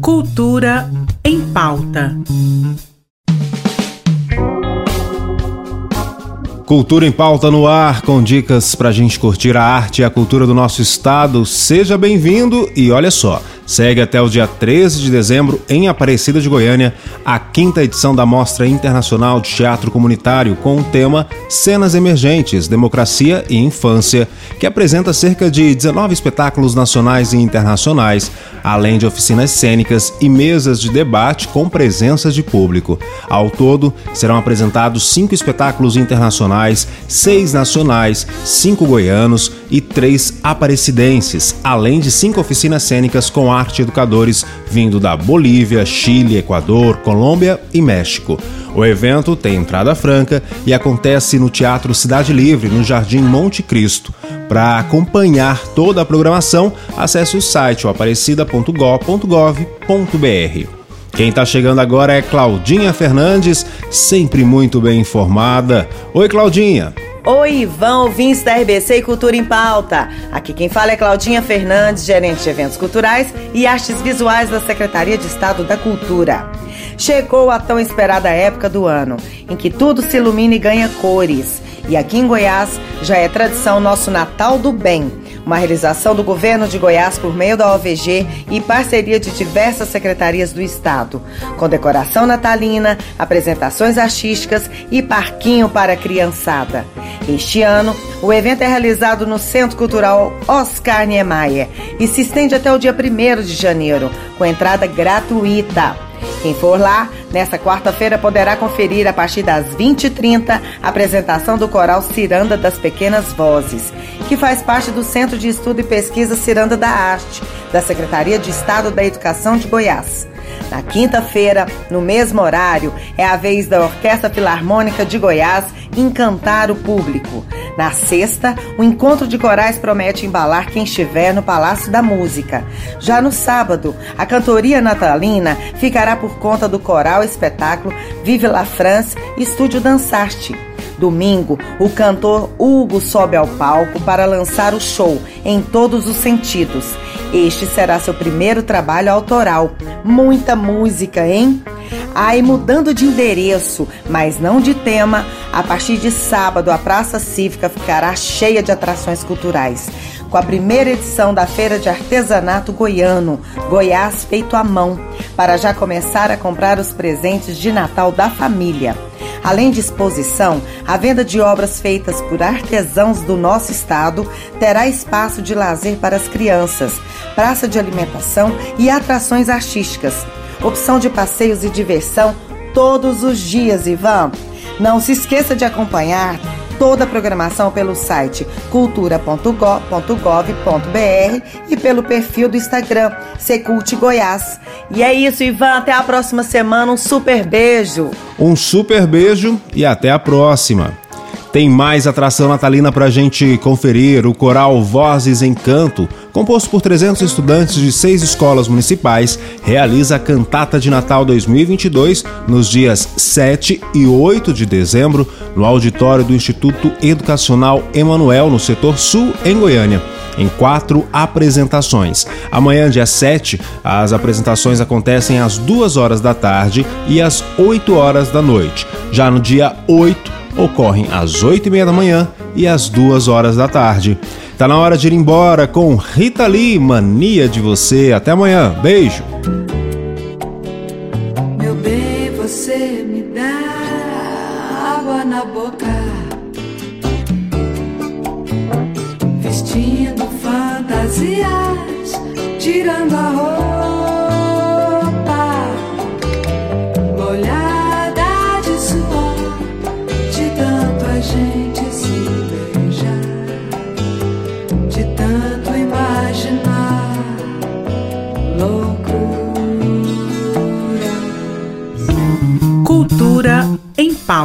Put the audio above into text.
Cultura em pauta. Cultura em pauta no ar, com dicas para a gente curtir a arte e a cultura do nosso estado. Seja bem-vindo e olha só. Segue até o dia 13 de dezembro, em Aparecida de Goiânia, a quinta edição da Mostra Internacional de Teatro Comunitário com o tema Cenas Emergentes, Democracia e Infância, que apresenta cerca de 19 espetáculos nacionais e internacionais, além de oficinas cênicas e mesas de debate com presença de público. Ao todo, serão apresentados cinco espetáculos internacionais, seis nacionais, cinco goianos e três aparecidenses, além de cinco oficinas cênicas com arte educadores vindo da Bolívia, Chile, Equador, Colômbia e México. O evento tem entrada franca e acontece no Teatro Cidade Livre, no Jardim Monte Cristo. Para acompanhar toda a programação, acesse o site aparecida.gov.br. Quem está chegando agora é Claudinha Fernandes, sempre muito bem informada. Oi, Claudinha! Oi, Ivan, ouvintes da RBC e Cultura em Pauta. Aqui quem fala é Claudinha Fernandes, gerente de eventos culturais e artes visuais da Secretaria de Estado da Cultura. Chegou a tão esperada época do ano, em que tudo se ilumina e ganha cores. E aqui em Goiás já é tradição nosso Natal do Bem uma realização do governo de Goiás por meio da OVG e parceria de diversas secretarias do Estado, com decoração natalina, apresentações artísticas e parquinho para a criançada. Este ano, o evento é realizado no Centro Cultural Oscar Niemeyer e se estende até o dia 1 de janeiro, com entrada gratuita. Quem for lá, nesta quarta-feira poderá conferir a partir das 20h30 a apresentação do coral Ciranda das Pequenas Vozes, que faz parte do Centro de Estudo e Pesquisa Ciranda da Arte, da Secretaria de Estado da Educação de Goiás. Na quinta-feira, no mesmo horário, é a vez da Orquestra Filarmônica de Goiás encantar o público. Na sexta, o encontro de corais promete embalar quem estiver no Palácio da Música. Já no sábado, a cantoria natalina ficará por conta do coral espetáculo Vive la France Estúdio Dançarte. Domingo, o cantor Hugo sobe ao palco para lançar o show em todos os sentidos. Este será seu primeiro trabalho autoral. Muita música, hein? Aí mudando de endereço, mas não de tema, a partir de sábado a Praça Cívica ficará cheia de atrações culturais. Com a primeira edição da Feira de Artesanato Goiano, Goiás feito à mão, para já começar a comprar os presentes de Natal da família. Além de exposição, a venda de obras feitas por artesãos do nosso estado terá espaço de lazer para as crianças, praça de alimentação e atrações artísticas. Opção de passeios e diversão todos os dias, Ivan. Não se esqueça de acompanhar toda a programação pelo site cultura.gov.br e pelo perfil do Instagram Secult Goiás. E é isso, Ivan. Até a próxima semana. Um super beijo. Um super beijo e até a próxima. Tem mais atração natalina para a gente conferir. O coral Vozes em Canto, composto por 300 estudantes de seis escolas municipais, realiza a Cantata de Natal 2022 nos dias 7 e 8 de dezembro no auditório do Instituto Educacional Emanuel, no setor sul, em Goiânia em quatro apresentações. Amanhã, dia 7, as apresentações acontecem às 2 horas da tarde e às 8 horas da noite. Já no dia 8, ocorrem às 8 e meia da manhã e às 2 horas da tarde. Tá na hora de ir embora com Rita Lee, Mania de Você. Até amanhã. Beijo. Meu bem, você me dá água na boca. Vestindo fantasias, tirando a roupa.